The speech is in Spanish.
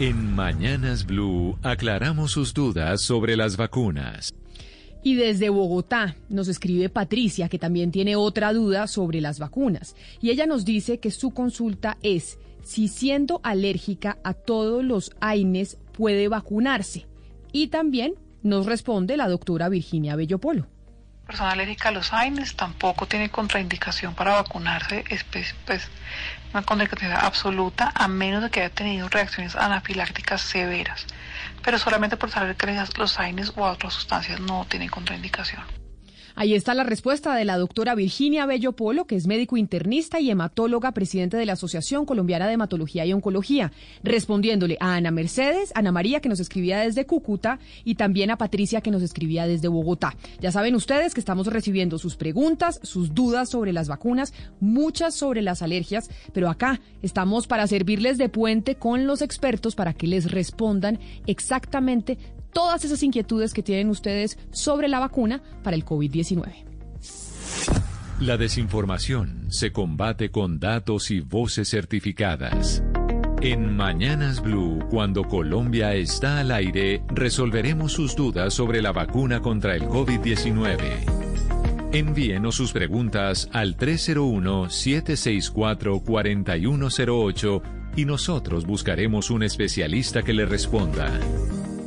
En Mañanas Blue aclaramos sus dudas sobre las vacunas. Y desde Bogotá nos escribe Patricia, que también tiene otra duda sobre las vacunas. Y ella nos dice que su consulta es si siendo alérgica a todos los AINES puede vacunarse. Y también nos responde la doctora Virginia Bellopolo persona alérgica a los AINES tampoco tiene contraindicación para vacunarse, es pues, una contraindicación absoluta, a menos de que haya tenido reacciones anafilácticas severas. Pero solamente por saber que los AINES o otras sustancias no tienen contraindicación. Ahí está la respuesta de la doctora Virginia Bello Polo, que es médico internista y hematóloga, presidente de la Asociación Colombiana de Hematología y Oncología, respondiéndole a Ana Mercedes, Ana María, que nos escribía desde Cúcuta, y también a Patricia, que nos escribía desde Bogotá. Ya saben ustedes que estamos recibiendo sus preguntas, sus dudas sobre las vacunas, muchas sobre las alergias, pero acá estamos para servirles de puente con los expertos para que les respondan exactamente todas esas inquietudes que tienen ustedes sobre la vacuna para el COVID-19. La desinformación se combate con datos y voces certificadas. En Mañanas Blue, cuando Colombia está al aire, resolveremos sus dudas sobre la vacuna contra el COVID-19. Envíenos sus preguntas al 301-764-4108 y nosotros buscaremos un especialista que le responda.